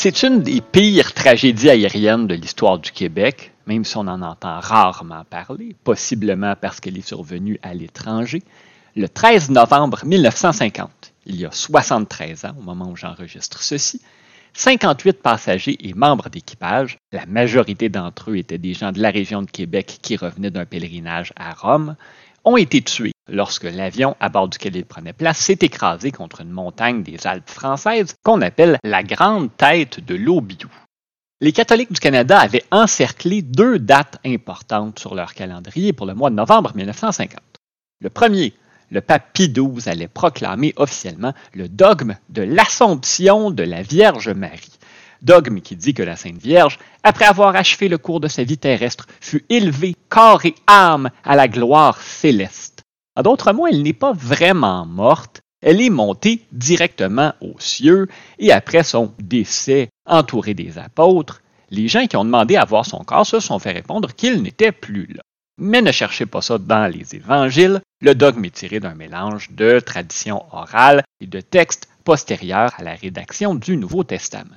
C'est une des pires tragédies aériennes de l'histoire du Québec, même si on en entend rarement parler, possiblement parce qu'elle est survenue à l'étranger. Le 13 novembre 1950, il y a 73 ans au moment où j'enregistre ceci, 58 passagers et membres d'équipage, la majorité d'entre eux étaient des gens de la région de Québec qui revenaient d'un pèlerinage à Rome, ont été tués lorsque l'avion à bord duquel ils prenaient place s'est écrasé contre une montagne des Alpes françaises qu'on appelle la Grande Tête de l'Aubiou. Les catholiques du Canada avaient encerclé deux dates importantes sur leur calendrier pour le mois de novembre 1950. Le premier, le pape Pie XII allait proclamer officiellement le dogme de l'Assomption de la Vierge Marie. Dogme qui dit que la Sainte Vierge, après avoir achevé le cours de sa vie terrestre, fut élevée corps et âme à la gloire céleste. En d'autres mots, elle n'est pas vraiment morte, elle est montée directement aux cieux et après son décès, entourée des apôtres, les gens qui ont demandé à voir son corps se sont fait répondre qu'il n'était plus là. Mais ne cherchez pas ça dans les évangiles, le dogme est tiré d'un mélange de traditions orales et de textes postérieurs à la rédaction du Nouveau Testament.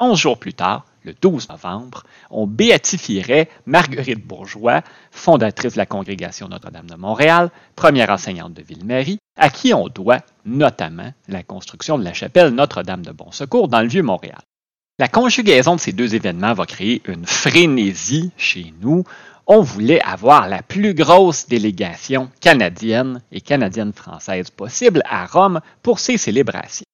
Onze jours plus tard, le 12 novembre, on béatifierait Marguerite Bourgeois, fondatrice de la Congrégation Notre-Dame de Montréal, première enseignante de Ville-Marie, à qui on doit notamment la construction de la chapelle Notre-Dame de Bon Secours dans le Vieux-Montréal. La conjugaison de ces deux événements va créer une frénésie chez nous on voulait avoir la plus grosse délégation canadienne et canadienne-française possible à Rome pour ces célébrations.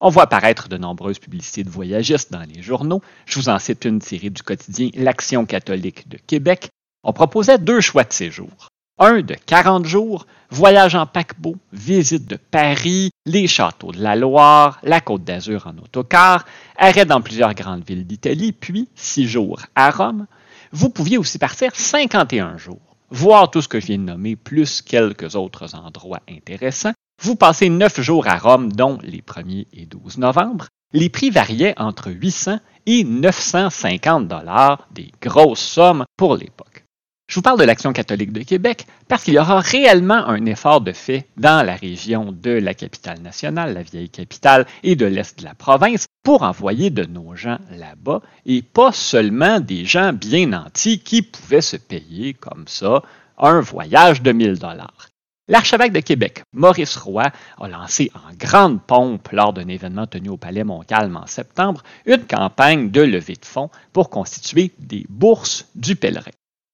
On voit apparaître de nombreuses publicités de voyagistes dans les journaux. Je vous en cite une tirée du quotidien L'Action catholique de Québec. On proposait deux choix de séjour. Un de 40 jours, voyage en paquebot, visite de Paris, les châteaux de la Loire, la Côte d'Azur en autocar, arrêt dans plusieurs grandes villes d'Italie, puis six jours à Rome, vous pouviez aussi partir 51 jours, voir tout ce que je viens de nommer, plus quelques autres endroits intéressants. Vous passez 9 jours à Rome, dont les 1er et 12 novembre. Les prix variaient entre 800 et 950 dollars, des grosses sommes pour l'époque. Je vous parle de l'Action catholique de Québec parce qu'il y aura réellement un effort de fait dans la région de la capitale nationale, la vieille capitale, et de l'est de la province pour envoyer de nos gens là-bas et pas seulement des gens bien nantis qui pouvaient se payer comme ça un voyage de 1000 dollars. L'archevêque de Québec, Maurice Roy, a lancé en grande pompe lors d'un événement tenu au Palais Montcalm en septembre une campagne de levée de fonds pour constituer des bourses du pèlerin.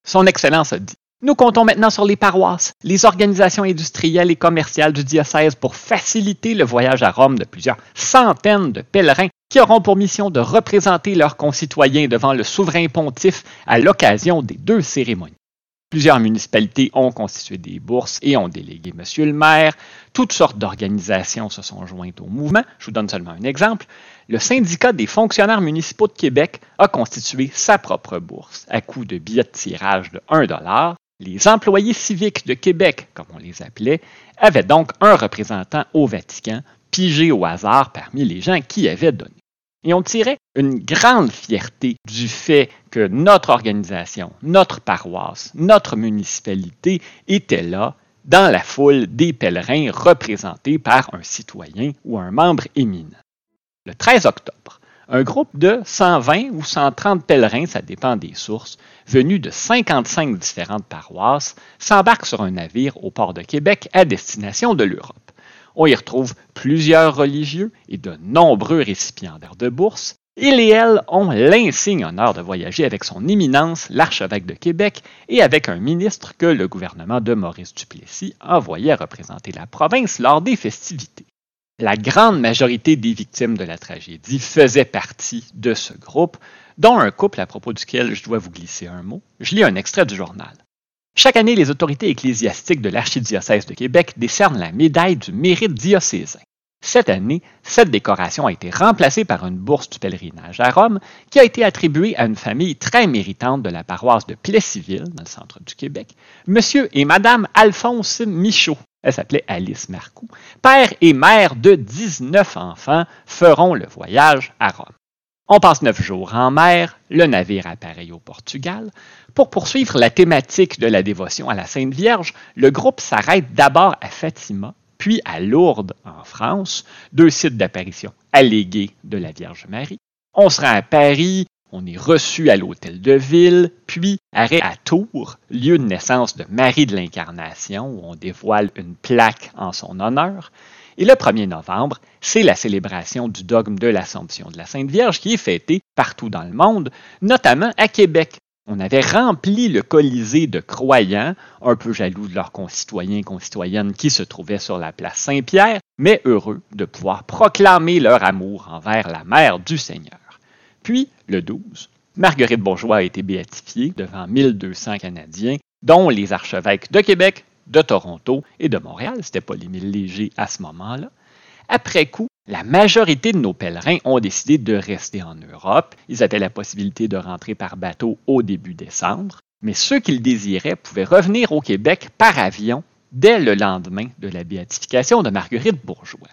Son Excellence a dit Nous comptons maintenant sur les paroisses, les organisations industrielles et commerciales du diocèse pour faciliter le voyage à Rome de plusieurs centaines de pèlerins qui auront pour mission de représenter leurs concitoyens devant le souverain pontife à l'occasion des deux cérémonies. Plusieurs municipalités ont constitué des bourses et ont délégué Monsieur le maire. Toutes sortes d'organisations se sont jointes au mouvement. Je vous donne seulement un exemple. Le syndicat des fonctionnaires municipaux de Québec a constitué sa propre bourse à coût de billets de tirage de 1 Les employés civiques de Québec, comme on les appelait, avaient donc un représentant au Vatican, pigé au hasard parmi les gens qui avaient donné. Et on tirait une grande fierté du fait que notre organisation, notre paroisse, notre municipalité était là dans la foule des pèlerins représentés par un citoyen ou un membre éminent. Le 13 octobre, un groupe de 120 ou 130 pèlerins, ça dépend des sources, venus de 55 différentes paroisses, s'embarque sur un navire au port de Québec à destination de l'Europe. On y retrouve plusieurs religieux et de nombreux récipiendaires de bourses. Ils et elles ont l'insigne honneur de voyager avec son éminence, l'archevêque de Québec, et avec un ministre que le gouvernement de Maurice Duplessis envoyait représenter la province lors des festivités. La grande majorité des victimes de la tragédie faisaient partie de ce groupe, dont un couple à propos duquel je dois vous glisser un mot. Je lis un extrait du journal. Chaque année, les autorités ecclésiastiques de l'archidiocèse de Québec décernent la médaille du mérite diocésain. Cette année, cette décoration a été remplacée par une bourse du pèlerinage à Rome qui a été attribuée à une famille très méritante de la paroisse de Plessisville, dans le centre du Québec, Monsieur et Madame Alphonse Michaud. Elle s'appelait Alice Marcoux. Père et mère de 19 enfants feront le voyage à Rome. On passe neuf jours en mer, le navire appareille au Portugal. Pour poursuivre la thématique de la dévotion à la Sainte Vierge, le groupe s'arrête d'abord à Fatima, puis à Lourdes, en France, deux sites d'apparition allégués de la Vierge Marie. On se rend à Paris, on est reçu à l'hôtel de ville, puis arrêt à Tours, lieu de naissance de Marie de l'Incarnation, où on dévoile une plaque en son honneur. Et le 1er novembre, c'est la célébration du dogme de l'Assomption de la Sainte Vierge qui est fêtée partout dans le monde, notamment à Québec. On avait rempli le Colisée de croyants, un peu jaloux de leurs concitoyens et concitoyennes qui se trouvaient sur la place Saint-Pierre, mais heureux de pouvoir proclamer leur amour envers la mère du Seigneur. Puis, le 12, Marguerite Bourgeois a été béatifiée devant 1200 Canadiens, dont les archevêques de Québec, de Toronto et de Montréal. C'était pas les mille légers à ce moment-là. Après coup, la majorité de nos pèlerins ont décidé de rester en Europe. Ils avaient la possibilité de rentrer par bateau au début décembre, mais ceux qui le désiraient pouvaient revenir au Québec par avion dès le lendemain de la béatification de Marguerite Bourgeois.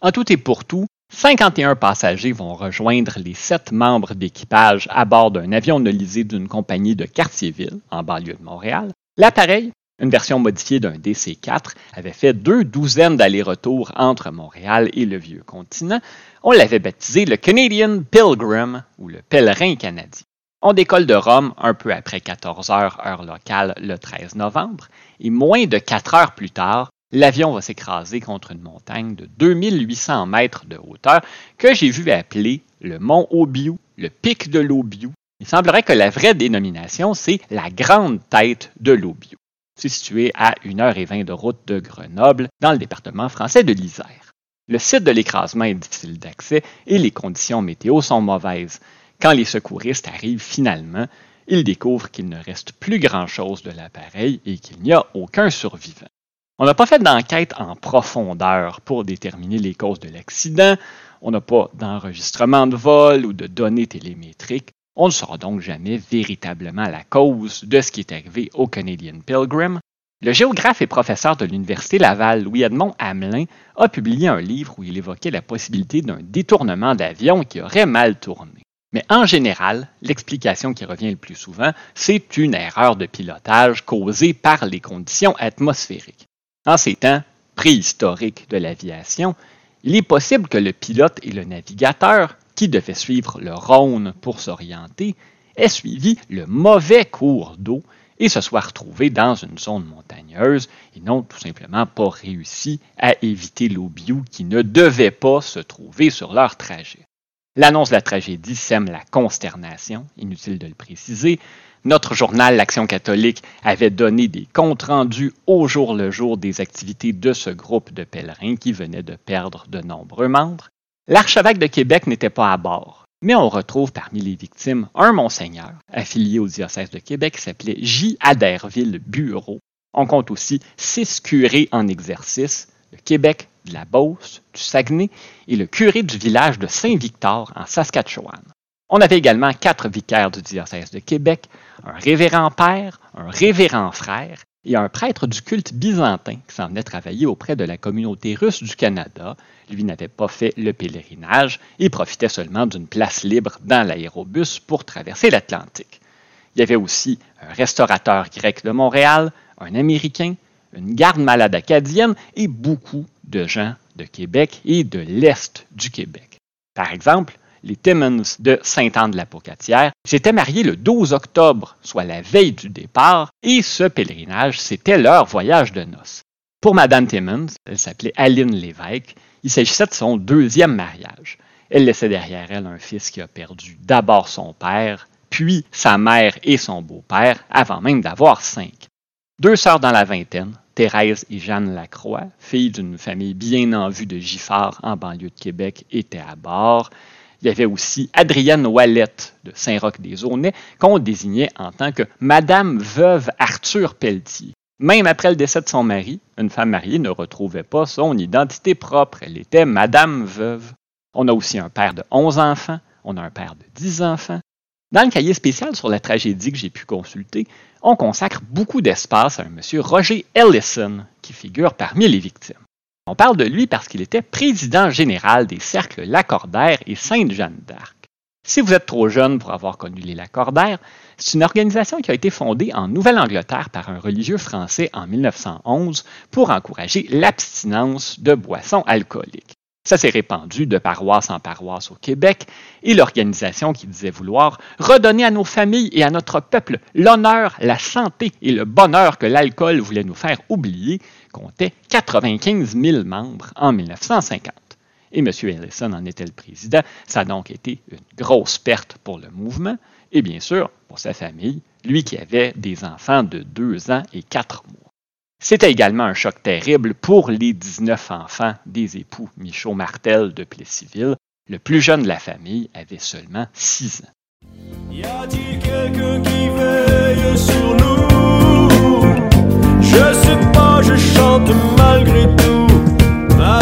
En tout et pour tout, 51 passagers vont rejoindre les sept membres d'équipage à bord d'un avion nolisé d'une compagnie de Cartierville, en banlieue de Montréal. L'appareil, une version modifiée d'un DC-4, avait fait deux douzaines d'allers-retours entre Montréal et le vieux continent. On l'avait baptisé le Canadian Pilgrim ou le pèlerin canadien. On décolle de Rome un peu après 14 heures heure locale le 13 novembre et moins de quatre heures plus tard, l'avion va s'écraser contre une montagne de 2800 mètres de hauteur que j'ai vu appeler le mont Obiu, le pic de l'Obiu. Il semblerait que la vraie dénomination, c'est la grande tête de l'Obiu. Situé à 1h20 de route de Grenoble, dans le département français de l'Isère. Le site de l'écrasement est difficile d'accès et les conditions météo sont mauvaises. Quand les secouristes arrivent finalement, ils découvrent qu'il ne reste plus grand-chose de l'appareil et qu'il n'y a aucun survivant. On n'a pas fait d'enquête en profondeur pour déterminer les causes de l'accident. On n'a pas d'enregistrement de vol ou de données télémétriques. On ne saura donc jamais véritablement la cause de ce qui est arrivé au Canadian Pilgrim. Le géographe et professeur de l'Université Laval, Louis-Edmond Hamelin, a publié un livre où il évoquait la possibilité d'un détournement d'avion qui aurait mal tourné. Mais en général, l'explication qui revient le plus souvent, c'est une erreur de pilotage causée par les conditions atmosphériques. En ces temps préhistoriques de l'aviation, il est possible que le pilote et le navigateur, qui devaient suivre le Rhône pour s'orienter, aient suivi le mauvais cours d'eau et se soient retrouvés dans une zone montagneuse et n'ont tout simplement pas réussi à éviter l'eau qui ne devait pas se trouver sur leur trajet. L'annonce de la tragédie sème la consternation, inutile de le préciser, notre journal L'Action catholique avait donné des comptes rendus au jour le jour des activités de ce groupe de pèlerins qui venait de perdre de nombreux membres. L'archevêque de Québec n'était pas à bord, mais on retrouve parmi les victimes un monseigneur affilié au diocèse de Québec qui s'appelait J. Aderville Bureau. On compte aussi six curés en exercice de Québec, de la Beauce, du Saguenay et le curé du village de Saint-Victor en Saskatchewan. On avait également quatre vicaires du diocèse de Québec, un révérend père, un révérend frère et un prêtre du culte byzantin qui s'en venait travailler auprès de la communauté russe du Canada. Lui n'avait pas fait le pèlerinage et profitait seulement d'une place libre dans l'aérobus pour traverser l'Atlantique. Il y avait aussi un restaurateur grec de Montréal, un Américain, une garde malade acadienne et beaucoup de gens de Québec et de l'Est du Québec. Par exemple, les Timmons de Saint-Anne-de-la-Pocatière, s'étaient mariés le 12 octobre, soit la veille du départ, et ce pèlerinage, c'était leur voyage de noces. Pour Madame Timmons, elle s'appelait Aline Lévesque, il s'agissait de son deuxième mariage. Elle laissait derrière elle un fils qui a perdu d'abord son père, puis sa mère et son beau-père, avant même d'avoir cinq. Deux sœurs dans la vingtaine, Thérèse et Jeanne Lacroix, filles d'une famille bien en vue de Giffard en banlieue de Québec, étaient à bord. Il y avait aussi Adrienne Ouellette de Saint-Roch-des-Aunais, qu'on désignait en tant que Madame Veuve Arthur Pelletier. Même après le décès de son mari, une femme mariée ne retrouvait pas son identité propre. Elle était Madame Veuve. On a aussi un père de 11 enfants, on a un père de 10 enfants. Dans le cahier spécial sur la tragédie que j'ai pu consulter, on consacre beaucoup d'espace à un monsieur Roger Ellison, qui figure parmi les victimes. On parle de lui parce qu'il était président général des cercles Lacordaire et Sainte-Jeanne d'Arc. Si vous êtes trop jeune pour avoir connu les Lacordaires, c'est une organisation qui a été fondée en Nouvelle-Angleterre par un religieux français en 1911 pour encourager l'abstinence de boissons alcooliques. Ça s'est répandu de paroisse en paroisse au Québec et l'organisation qui disait vouloir redonner à nos familles et à notre peuple l'honneur, la santé et le bonheur que l'alcool voulait nous faire oublier comptait 95 000 membres en 1950. Et M. Ellison en était le président. Ça a donc été une grosse perte pour le mouvement et bien sûr pour sa famille, lui qui avait des enfants de 2 ans et 4 mois. C'était également un choc terrible pour les 19 enfants des époux Michaud Martel de Plessisville. Le plus jeune de la famille avait seulement 6 ans. Y a-t-il quelqu'un qui veille sur nous? Je sais pas, je chante malgré tout ma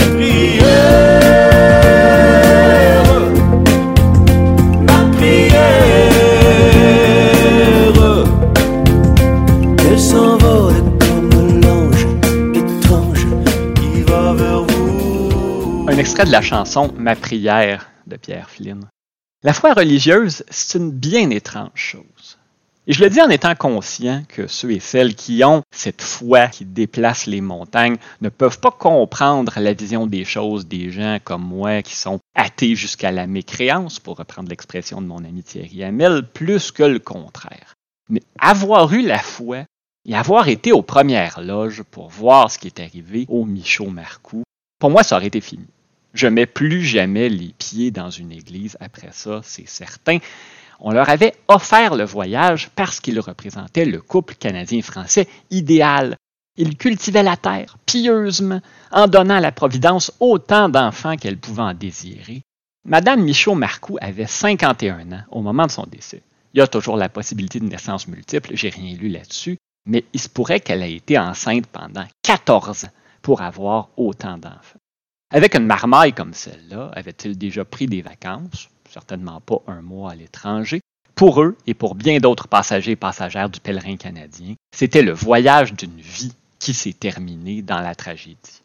extrait de la chanson Ma prière de Pierre Flynn. La foi religieuse, c'est une bien étrange chose. Et je le dis en étant conscient que ceux et celles qui ont cette foi qui déplace les montagnes ne peuvent pas comprendre la vision des choses des gens comme moi qui sont athées jusqu'à la mécréance, pour reprendre l'expression de mon ami Thierry Hamel, plus que le contraire. Mais avoir eu la foi et avoir été aux premières loges pour voir ce qui est arrivé au Michaud Marcoux, pour moi, ça aurait été fini. Je mets plus jamais les pieds dans une église après ça, c'est certain. On leur avait offert le voyage parce qu'ils représentaient le couple canadien-français idéal. Ils cultivaient la terre pieusement, en donnant à la Providence autant d'enfants qu'elle pouvait en désirer. Madame Michaud-Marcoux avait 51 ans au moment de son décès. Il y a toujours la possibilité de naissance multiple, j'ai rien lu là-dessus, mais il se pourrait qu'elle ait été enceinte pendant 14 ans pour avoir autant d'enfants. Avec une marmaille comme celle-là, avait-il déjà pris des vacances, certainement pas un mois à l'étranger. Pour eux et pour bien d'autres passagers et passagères du pèlerin canadien, c'était le voyage d'une vie qui s'est terminé dans la tragédie.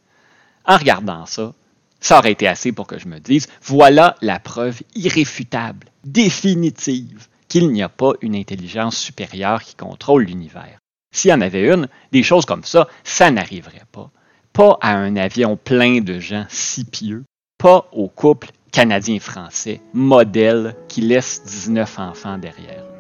En regardant ça, ça aurait été assez pour que je me dise, voilà la preuve irréfutable, définitive, qu'il n'y a pas une intelligence supérieure qui contrôle l'univers. S'il y en avait une, des choses comme ça, ça n'arriverait pas pas à un avion plein de gens si pieux, pas au couple canadien-français, modèle qui laisse 19 enfants derrière.